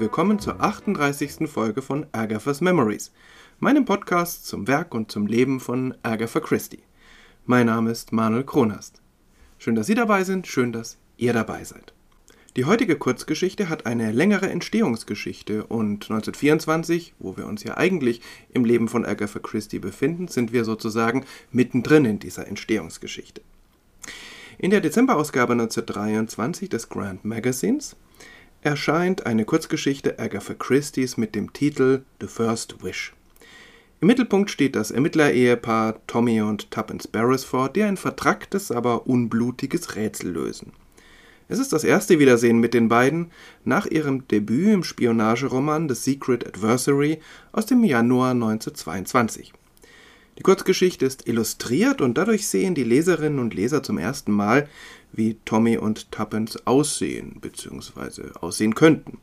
Willkommen zur 38. Folge von Agatha's Memories, meinem Podcast zum Werk und zum Leben von Agatha Christie. Mein Name ist Manuel Kronast. Schön, dass Sie dabei sind, schön, dass ihr dabei seid. Die heutige Kurzgeschichte hat eine längere Entstehungsgeschichte und 1924, wo wir uns ja eigentlich im Leben von Agatha Christie befinden, sind wir sozusagen mittendrin in dieser Entstehungsgeschichte. In der Dezemberausgabe 1923 des Grand Magazines erscheint eine Kurzgeschichte Agatha Christie's mit dem Titel The First Wish. Im Mittelpunkt steht das Ermittlerehepaar Tommy und Tuppence Beresford, die ein vertracktes, aber unblutiges Rätsel lösen. Es ist das erste Wiedersehen mit den beiden nach ihrem Debüt im Spionageroman The Secret Adversary aus dem Januar 1922. Die Kurzgeschichte ist illustriert und dadurch sehen die Leserinnen und Leser zum ersten Mal, wie Tommy und Tuppence aussehen bzw. aussehen könnten.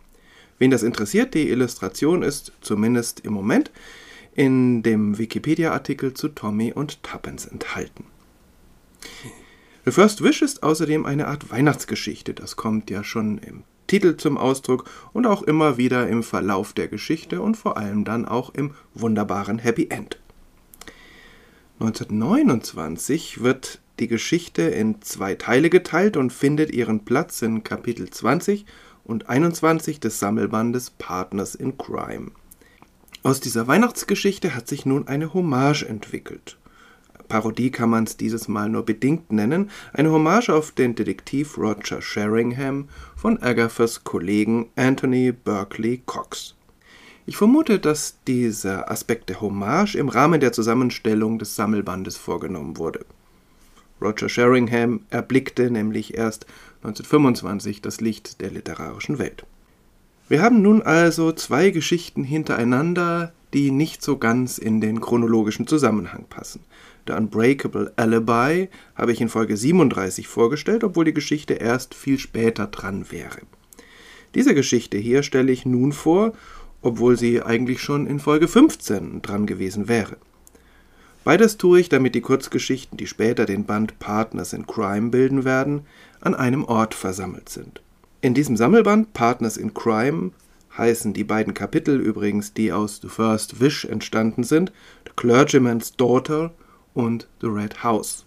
Wen das interessiert, die Illustration ist zumindest im Moment in dem Wikipedia-Artikel zu Tommy und Tuppence enthalten. The First Wish ist außerdem eine Art Weihnachtsgeschichte, das kommt ja schon im Titel zum Ausdruck und auch immer wieder im Verlauf der Geschichte und vor allem dann auch im wunderbaren Happy End. 1929 wird die Geschichte in zwei Teile geteilt und findet ihren Platz in Kapitel 20 und 21 des Sammelbandes Partners in Crime. Aus dieser Weihnachtsgeschichte hat sich nun eine Hommage entwickelt. Parodie kann man es dieses Mal nur bedingt nennen, eine Hommage auf den Detektiv Roger Sheringham von Agathas Kollegen Anthony Berkeley Cox. Ich vermute, dass dieser Aspekt der Hommage im Rahmen der Zusammenstellung des Sammelbandes vorgenommen wurde. Roger Sheringham erblickte nämlich erst 1925 das Licht der literarischen Welt. Wir haben nun also zwei Geschichten hintereinander, die nicht so ganz in den chronologischen Zusammenhang passen. The Unbreakable Alibi habe ich in Folge 37 vorgestellt, obwohl die Geschichte erst viel später dran wäre. Diese Geschichte hier stelle ich nun vor, obwohl sie eigentlich schon in Folge 15 dran gewesen wäre. Beides tue ich, damit die Kurzgeschichten, die später den Band Partners in Crime bilden werden, an einem Ort versammelt sind. In diesem Sammelband Partners in Crime heißen die beiden Kapitel übrigens, die aus The First Wish entstanden sind, The Clergyman's Daughter und The Red House.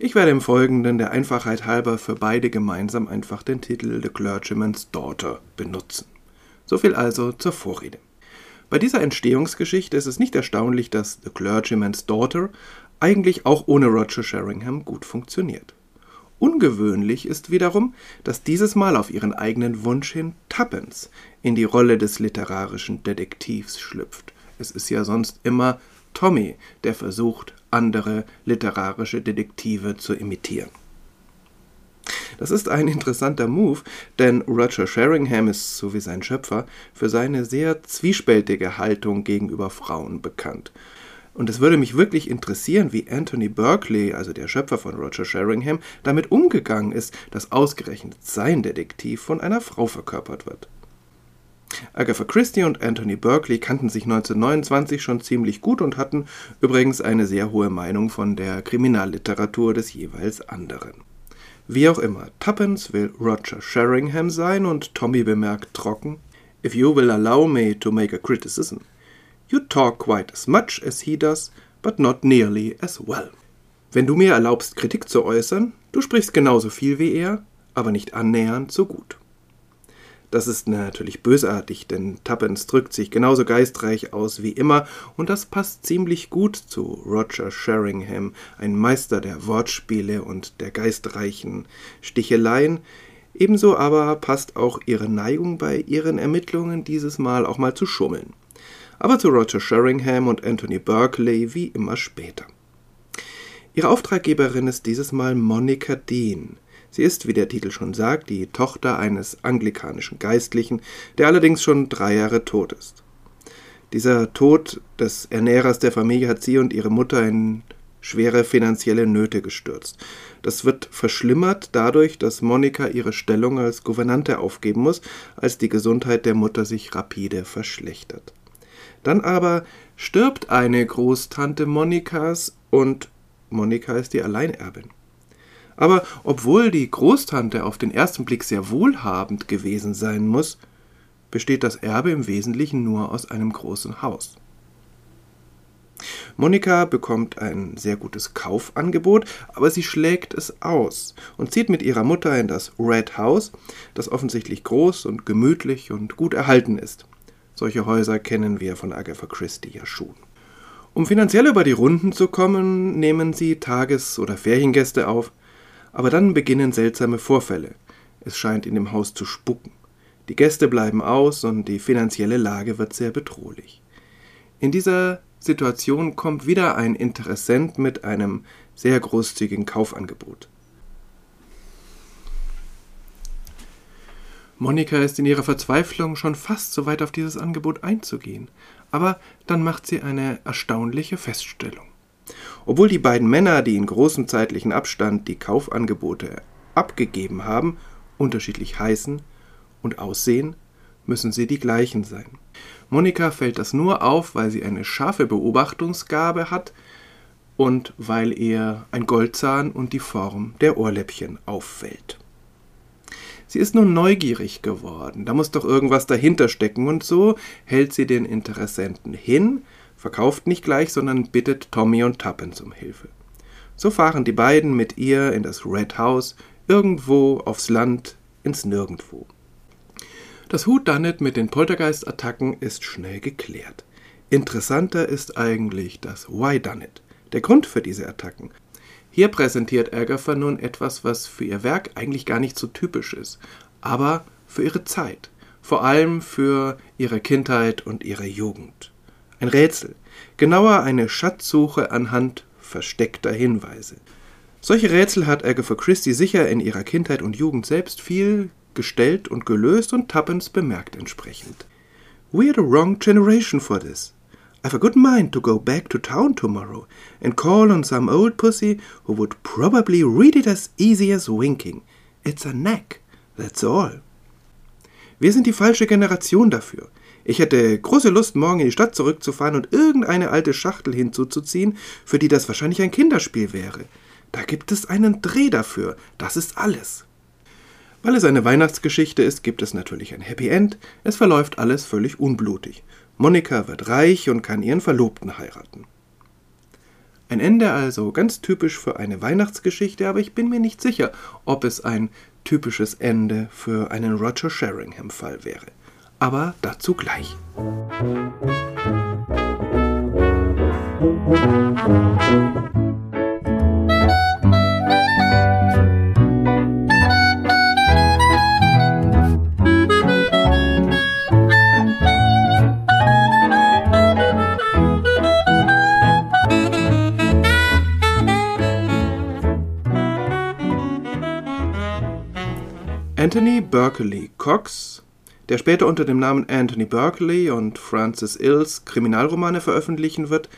Ich werde im Folgenden der Einfachheit halber für beide gemeinsam einfach den Titel The Clergyman's Daughter benutzen. So viel also zur Vorrede. Bei dieser Entstehungsgeschichte ist es nicht erstaunlich, dass The Clergyman's Daughter eigentlich auch ohne Roger Sheringham gut funktioniert. Ungewöhnlich ist wiederum, dass dieses Mal auf ihren eigenen Wunsch hin Tuppence in die Rolle des literarischen Detektivs schlüpft. Es ist ja sonst immer Tommy, der versucht, andere literarische Detektive zu imitieren. Das ist ein interessanter Move, denn Roger Sheringham ist, so wie sein Schöpfer, für seine sehr zwiespältige Haltung gegenüber Frauen bekannt. Und es würde mich wirklich interessieren, wie Anthony Berkeley, also der Schöpfer von Roger Sheringham, damit umgegangen ist, dass ausgerechnet sein Detektiv von einer Frau verkörpert wird. Agatha Christie und Anthony Berkeley kannten sich 1929 schon ziemlich gut und hatten übrigens eine sehr hohe Meinung von der Kriminalliteratur des jeweils anderen. Wie auch immer, Tuppence will Roger Sheringham sein und Tommy bemerkt trocken, If you will allow me to make a criticism, you talk quite as much as he does, but not nearly as well. Wenn du mir erlaubst, Kritik zu äußern, du sprichst genauso viel wie er, aber nicht annähernd so gut. Das ist natürlich bösartig, denn Tuppence drückt sich genauso geistreich aus wie immer und das passt ziemlich gut zu Roger Sheringham, ein Meister der Wortspiele und der geistreichen Sticheleien. Ebenso aber passt auch ihre Neigung bei ihren Ermittlungen dieses Mal auch mal zu schummeln. Aber zu Roger Sheringham und Anthony Berkeley wie immer später. Ihre Auftraggeberin ist dieses Mal Monica Dean. Sie ist, wie der Titel schon sagt, die Tochter eines anglikanischen Geistlichen, der allerdings schon drei Jahre tot ist. Dieser Tod des Ernährers der Familie hat sie und ihre Mutter in schwere finanzielle Nöte gestürzt. Das wird verschlimmert dadurch, dass Monika ihre Stellung als Gouvernante aufgeben muss, als die Gesundheit der Mutter sich rapide verschlechtert. Dann aber stirbt eine Großtante Monikas und Monika ist die Alleinerbin. Aber obwohl die Großtante auf den ersten Blick sehr wohlhabend gewesen sein muss, besteht das Erbe im Wesentlichen nur aus einem großen Haus. Monika bekommt ein sehr gutes Kaufangebot, aber sie schlägt es aus und zieht mit ihrer Mutter in das Red House, das offensichtlich groß und gemütlich und gut erhalten ist. Solche Häuser kennen wir von Agatha Christie ja schon. Um finanziell über die Runden zu kommen, nehmen sie Tages- oder Feriengäste auf, aber dann beginnen seltsame Vorfälle. Es scheint in dem Haus zu spucken. Die Gäste bleiben aus und die finanzielle Lage wird sehr bedrohlich. In dieser Situation kommt wieder ein Interessent mit einem sehr großzügigen Kaufangebot. Monika ist in ihrer Verzweiflung schon fast so weit auf dieses Angebot einzugehen, aber dann macht sie eine erstaunliche Feststellung. Obwohl die beiden Männer, die in großem zeitlichen Abstand die Kaufangebote abgegeben haben, unterschiedlich heißen und aussehen, müssen sie die gleichen sein. Monika fällt das nur auf, weil sie eine scharfe Beobachtungsgabe hat und weil ihr ein Goldzahn und die Form der Ohrläppchen auffällt. Sie ist nun neugierig geworden, da muss doch irgendwas dahinter stecken, und so hält sie den Interessenten hin, verkauft nicht gleich, sondern bittet Tommy und Tuppence um Hilfe. So fahren die beiden mit ihr in das Red House, irgendwo aufs Land, ins Nirgendwo. Das Whodunit mit den Poltergeist-Attacken ist schnell geklärt. Interessanter ist eigentlich das Why Done It, der Grund für diese Attacken. Hier präsentiert Agatha nun etwas, was für ihr Werk eigentlich gar nicht so typisch ist, aber für ihre Zeit, vor allem für ihre Kindheit und ihre Jugend. Ein Rätsel, genauer eine Schatzsuche anhand versteckter Hinweise. Solche Rätsel hat Agatha Christie sicher in ihrer Kindheit und Jugend selbst viel gestellt und gelöst und Tuppence bemerkt entsprechend. We're the wrong generation for this. I've a good mind to go back to town tomorrow and call on some old pussy who would probably read it as easy as winking. It's a knack, that's all. Wir sind die falsche Generation dafür. Ich hätte große Lust, morgen in die Stadt zurückzufahren und irgendeine alte Schachtel hinzuzuziehen, für die das wahrscheinlich ein Kinderspiel wäre. Da gibt es einen Dreh dafür. Das ist alles. Weil es eine Weihnachtsgeschichte ist, gibt es natürlich ein Happy End. Es verläuft alles völlig unblutig. Monika wird reich und kann ihren Verlobten heiraten. Ein Ende also ganz typisch für eine Weihnachtsgeschichte, aber ich bin mir nicht sicher, ob es ein typisches Ende für einen Roger Sheringham-Fall wäre. Aber dazu gleich. Anthony Berkeley Cox, der später unter dem Namen Anthony Berkeley und Francis Ills Kriminalromane veröffentlichen wird,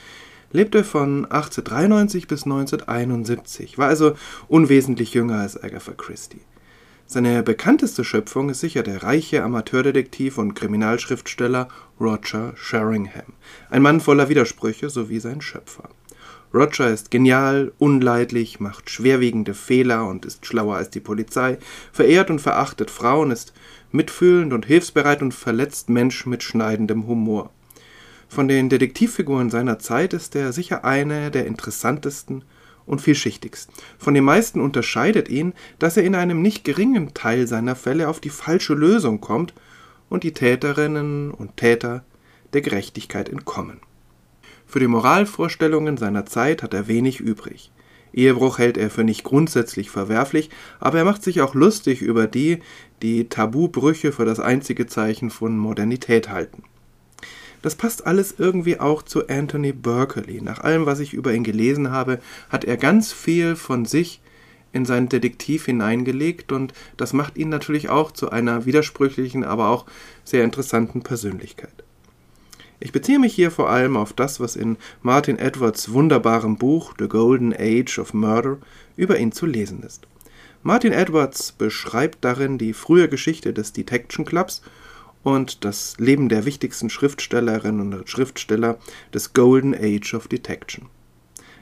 lebte von 1893 bis 1971, war also unwesentlich jünger als Agatha Christie. Seine bekannteste Schöpfung ist sicher der reiche Amateurdetektiv und Kriminalschriftsteller Roger Sheringham, ein Mann voller Widersprüche sowie sein Schöpfer. Roger ist genial, unleidlich, macht schwerwiegende Fehler und ist schlauer als die Polizei, verehrt und verachtet Frauen, ist mitfühlend und hilfsbereit und verletzt Menschen mit schneidendem Humor. Von den Detektivfiguren seiner Zeit ist er sicher eine der interessantesten und vielschichtigsten. Von den meisten unterscheidet ihn, dass er in einem nicht geringen Teil seiner Fälle auf die falsche Lösung kommt und die Täterinnen und Täter der Gerechtigkeit entkommen. Für die Moralvorstellungen seiner Zeit hat er wenig übrig. Ehebruch hält er für nicht grundsätzlich verwerflich, aber er macht sich auch lustig über die, die Tabubrüche für das einzige Zeichen von Modernität halten. Das passt alles irgendwie auch zu Anthony Berkeley. Nach allem, was ich über ihn gelesen habe, hat er ganz viel von sich in seinen Detektiv hineingelegt und das macht ihn natürlich auch zu einer widersprüchlichen, aber auch sehr interessanten Persönlichkeit. Ich beziehe mich hier vor allem auf das, was in Martin Edwards wunderbarem Buch The Golden Age of Murder über ihn zu lesen ist. Martin Edwards beschreibt darin die frühe Geschichte des Detection Clubs und das Leben der wichtigsten Schriftstellerinnen und Schriftsteller des Golden Age of Detection.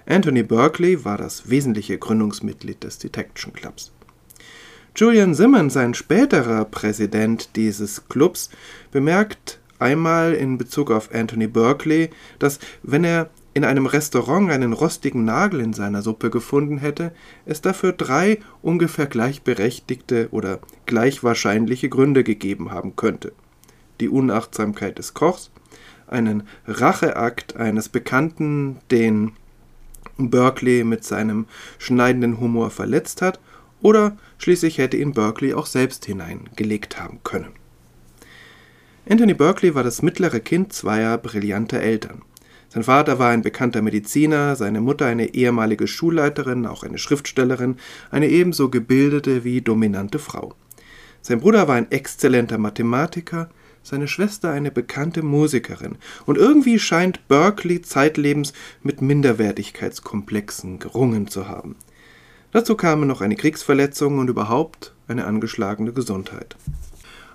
Anthony Berkeley war das wesentliche Gründungsmitglied des Detection Clubs. Julian Simmons, ein späterer Präsident dieses Clubs, bemerkt einmal in Bezug auf Anthony Berkeley, dass wenn er in einem Restaurant einen rostigen Nagel in seiner Suppe gefunden hätte, es dafür drei ungefähr gleichberechtigte oder gleich wahrscheinliche Gründe gegeben haben könnte. Die Unachtsamkeit des Kochs, einen Racheakt eines Bekannten, den Berkeley mit seinem schneidenden Humor verletzt hat, oder schließlich hätte ihn Berkeley auch selbst hineingelegt haben können. Anthony Berkeley war das mittlere Kind zweier brillanter Eltern. Sein Vater war ein bekannter Mediziner, seine Mutter eine ehemalige Schulleiterin, auch eine Schriftstellerin, eine ebenso gebildete wie dominante Frau. Sein Bruder war ein exzellenter Mathematiker, seine Schwester eine bekannte Musikerin, und irgendwie scheint Berkeley zeitlebens mit Minderwertigkeitskomplexen gerungen zu haben. Dazu kamen noch eine Kriegsverletzung und überhaupt eine angeschlagene Gesundheit.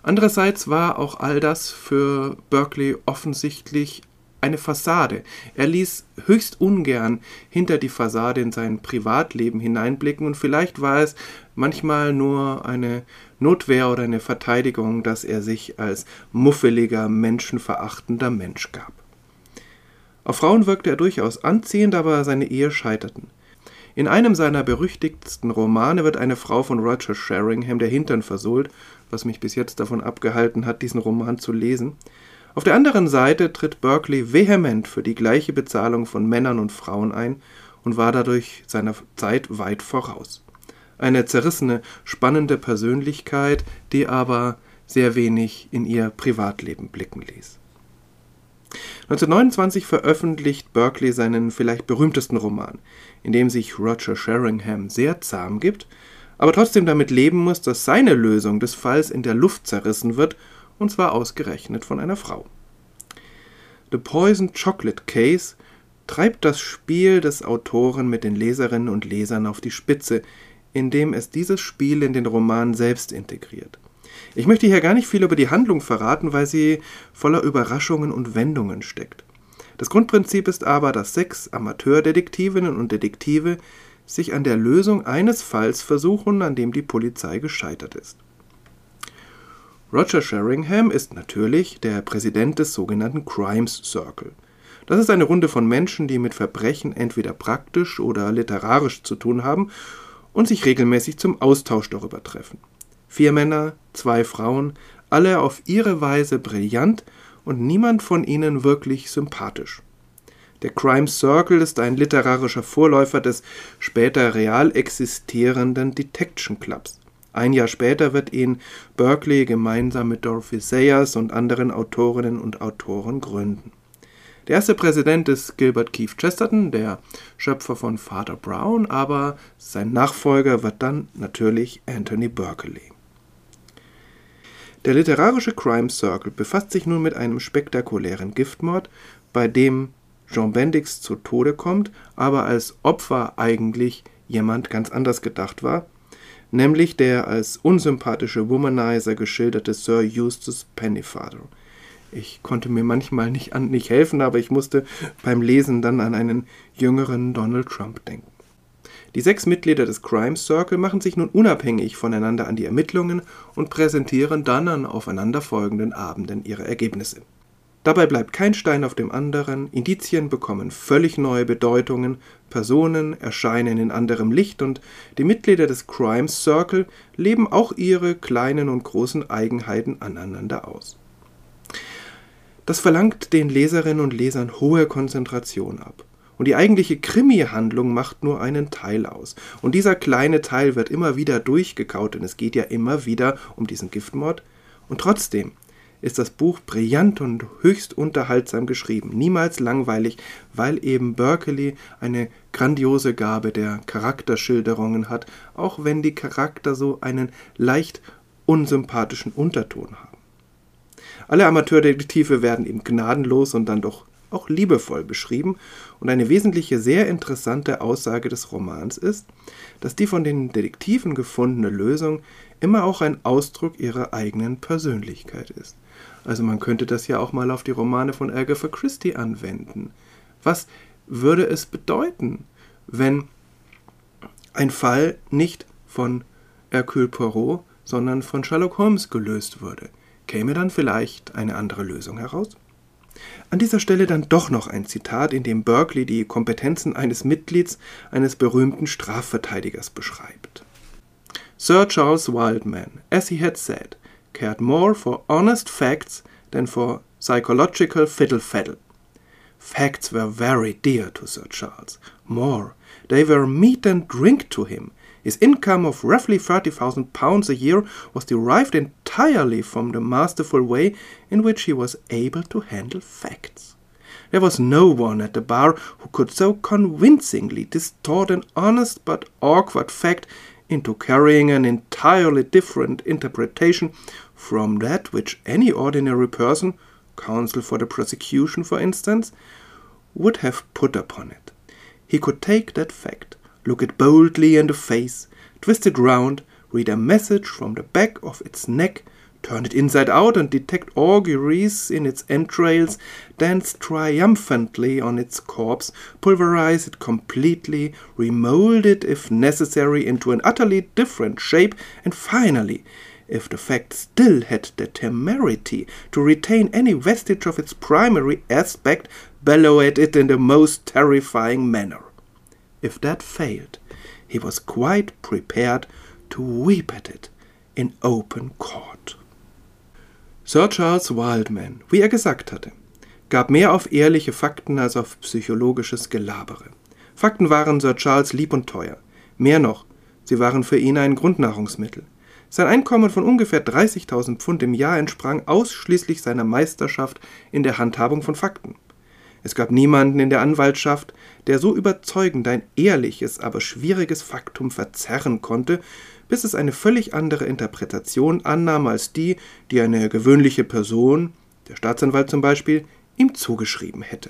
Andererseits war auch all das für Berkeley offensichtlich eine Fassade. Er ließ höchst ungern hinter die Fassade in sein Privatleben hineinblicken und vielleicht war es manchmal nur eine Notwehr oder eine Verteidigung, dass er sich als muffeliger, menschenverachtender Mensch gab. Auf Frauen wirkte er durchaus anziehend, aber seine Ehe scheiterten. In einem seiner berüchtigtsten Romane wird eine Frau von Roger Sheringham der Hintern versohlt, was mich bis jetzt davon abgehalten hat, diesen Roman zu lesen. Auf der anderen Seite tritt Berkeley vehement für die gleiche Bezahlung von Männern und Frauen ein und war dadurch seiner Zeit weit voraus. Eine zerrissene, spannende Persönlichkeit, die aber sehr wenig in ihr Privatleben blicken ließ. 1929 veröffentlicht Berkeley seinen vielleicht berühmtesten Roman, in dem sich Roger Sheringham sehr zahm gibt, aber trotzdem damit leben muss, dass seine Lösung des Falls in der Luft zerrissen wird, und zwar ausgerechnet von einer Frau. The Poison Chocolate Case treibt das Spiel des Autoren mit den Leserinnen und Lesern auf die Spitze, indem es dieses Spiel in den Roman selbst integriert. Ich möchte hier gar nicht viel über die Handlung verraten, weil sie voller Überraschungen und Wendungen steckt. Das Grundprinzip ist aber, dass sechs Amateurdetektivinnen und Detektive sich an der Lösung eines Falls versuchen, an dem die Polizei gescheitert ist. Roger Sheringham ist natürlich der Präsident des sogenannten Crimes Circle. Das ist eine Runde von Menschen, die mit Verbrechen entweder praktisch oder literarisch zu tun haben und sich regelmäßig zum Austausch darüber treffen. Vier Männer, zwei Frauen, alle auf ihre Weise brillant und niemand von ihnen wirklich sympathisch. Der Crime Circle ist ein literarischer Vorläufer des später real existierenden Detection Clubs. Ein Jahr später wird ihn Berkeley gemeinsam mit Dorothy Sayers und anderen Autorinnen und Autoren gründen. Der erste Präsident ist Gilbert Keith Chesterton, der Schöpfer von Father Brown, aber sein Nachfolger wird dann natürlich Anthony Berkeley. Der literarische Crime Circle befasst sich nun mit einem spektakulären Giftmord, bei dem Jean Bendix zu Tode kommt, aber als Opfer eigentlich jemand ganz anders gedacht war, nämlich der als unsympathische Womanizer geschilderte Sir Eustace Pennyfather. Ich konnte mir manchmal nicht, an, nicht helfen, aber ich musste beim Lesen dann an einen jüngeren Donald Trump denken. Die sechs Mitglieder des Crime Circle machen sich nun unabhängig voneinander an die Ermittlungen und präsentieren dann an aufeinanderfolgenden Abenden ihre Ergebnisse. Dabei bleibt kein Stein auf dem anderen, Indizien bekommen völlig neue Bedeutungen, Personen erscheinen in anderem Licht und die Mitglieder des Crime Circle leben auch ihre kleinen und großen Eigenheiten aneinander aus. Das verlangt den Leserinnen und Lesern hohe Konzentration ab. Und die eigentliche Krimi-Handlung macht nur einen Teil aus. Und dieser kleine Teil wird immer wieder durchgekaut, denn es geht ja immer wieder um diesen Giftmord. Und trotzdem ist das Buch brillant und höchst unterhaltsam geschrieben, niemals langweilig, weil eben Berkeley eine grandiose Gabe der Charakterschilderungen hat, auch wenn die Charakter so einen leicht unsympathischen Unterton haben. Alle Amateurdetektive werden eben gnadenlos und dann doch auch liebevoll beschrieben und eine wesentliche, sehr interessante Aussage des Romans ist, dass die von den Detektiven gefundene Lösung immer auch ein Ausdruck ihrer eigenen Persönlichkeit ist. Also man könnte das ja auch mal auf die Romane von Agatha Christie anwenden. Was würde es bedeuten, wenn ein Fall nicht von Hercule Poirot, sondern von Sherlock Holmes gelöst würde. Käme dann vielleicht eine andere Lösung heraus? An dieser Stelle dann doch noch ein Zitat, in dem Berkeley die Kompetenzen eines Mitglieds eines berühmten Strafverteidigers beschreibt. Sir Charles Wildman, as he had said, cared more for honest facts than for psychological fiddle-faddle. Facts were very dear to Sir Charles. More, they were meat and drink to him. His income of roughly thirty thousand pounds a year was derived entirely from the masterful way in which he was able to handle facts. There was no one at the bar who could so convincingly distort an honest but awkward fact into carrying an entirely different interpretation from that which any ordinary person, counsel for the prosecution for instance, would have put upon it. He could take that fact, look it boldly in the face, twist it round, read a message from the back of its neck, turn it inside out and detect auguries in its entrails, dance triumphantly on its corpse, pulverize it completely, remold it if necessary into an utterly different shape, and finally, if the fact still had the temerity to retain any vestige of its primary aspect, bellow at it in the most terrifying manner. If that failed, he was quite prepared to weep at it in open court. Sir Charles Wildman, wie er gesagt hatte, gab mehr auf ehrliche Fakten als auf psychologisches Gelabere. Fakten waren Sir Charles lieb und teuer. Mehr noch, sie waren für ihn ein Grundnahrungsmittel. Sein Einkommen von ungefähr 30.000 Pfund im Jahr entsprang ausschließlich seiner Meisterschaft in der Handhabung von Fakten. Es gab niemanden in der Anwaltschaft, der so überzeugend ein ehrliches, aber schwieriges Faktum verzerren konnte, bis es eine völlig andere Interpretation annahm als die, die eine gewöhnliche Person, der Staatsanwalt zum Beispiel, ihm zugeschrieben hätte.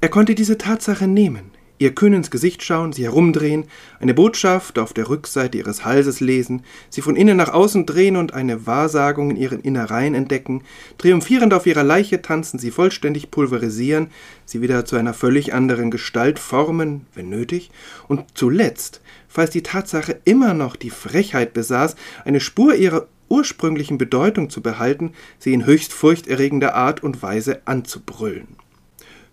Er konnte diese Tatsache nehmen, ihr kühn ins Gesicht schauen, sie herumdrehen, eine Botschaft auf der Rückseite ihres Halses lesen, sie von innen nach außen drehen und eine Wahrsagung in ihren Innereien entdecken, triumphierend auf ihrer Leiche tanzen, sie vollständig pulverisieren, sie wieder zu einer völlig anderen Gestalt formen, wenn nötig, und zuletzt, falls die Tatsache immer noch die Frechheit besaß, eine Spur ihrer ursprünglichen Bedeutung zu behalten, sie in höchst furchterregender Art und Weise anzubrüllen.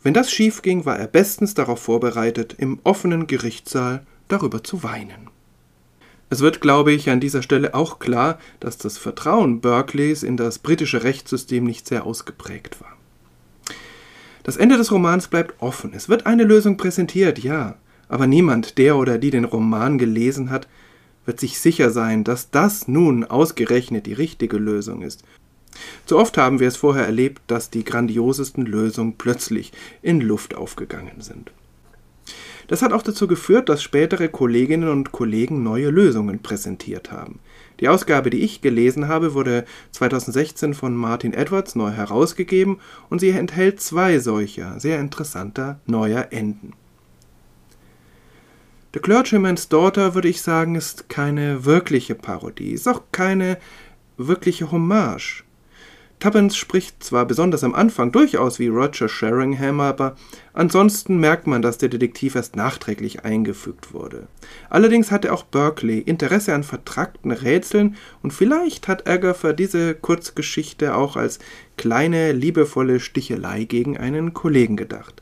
Wenn das schief ging, war er bestens darauf vorbereitet, im offenen Gerichtssaal darüber zu weinen. Es wird, glaube ich, an dieser Stelle auch klar, dass das Vertrauen Berkeleys in das britische Rechtssystem nicht sehr ausgeprägt war. Das Ende des Romans bleibt offen. Es wird eine Lösung präsentiert, ja, aber niemand, der oder die den Roman gelesen hat, wird sich sicher sein, dass das nun ausgerechnet die richtige Lösung ist zu oft haben wir es vorher erlebt, dass die grandiosesten Lösungen plötzlich in Luft aufgegangen sind. Das hat auch dazu geführt, dass spätere Kolleginnen und Kollegen neue Lösungen präsentiert haben. Die Ausgabe, die ich gelesen habe, wurde 2016 von Martin Edwards neu herausgegeben und sie enthält zwei solcher sehr interessanter neuer Enden. The Clergyman's Daughter, würde ich sagen, ist keine wirkliche Parodie, ist auch keine wirkliche Hommage. Tubbins spricht zwar besonders am Anfang durchaus wie Roger Sheringham, aber ansonsten merkt man, dass der Detektiv erst nachträglich eingefügt wurde. Allerdings hatte auch Berkeley Interesse an vertrackten Rätseln und vielleicht hat Agatha diese Kurzgeschichte auch als kleine, liebevolle Stichelei gegen einen Kollegen gedacht.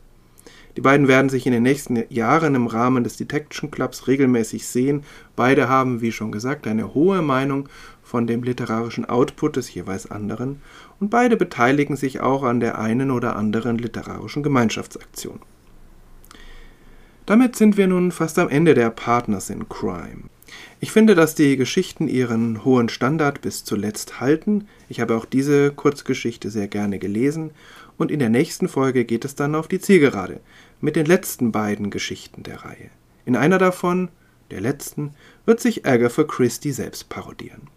Die beiden werden sich in den nächsten Jahren im Rahmen des Detection Clubs regelmäßig sehen. Beide haben, wie schon gesagt, eine hohe Meinung von dem literarischen Output des jeweils anderen und beide beteiligen sich auch an der einen oder anderen literarischen Gemeinschaftsaktion. Damit sind wir nun fast am Ende der Partners in Crime. Ich finde, dass die Geschichten ihren hohen Standard bis zuletzt halten. Ich habe auch diese Kurzgeschichte sehr gerne gelesen und in der nächsten Folge geht es dann auf die Zielgerade mit den letzten beiden Geschichten der Reihe. In einer davon, der letzten, wird sich Agatha Christie selbst parodieren.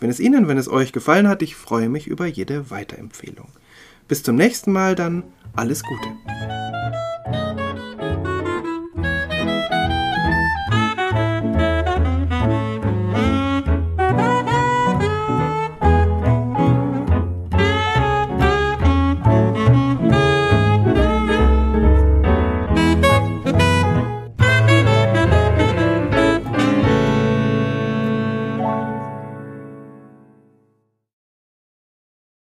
Wenn es Ihnen, wenn es euch gefallen hat, ich freue mich über jede Weiterempfehlung. Bis zum nächsten Mal dann, alles Gute.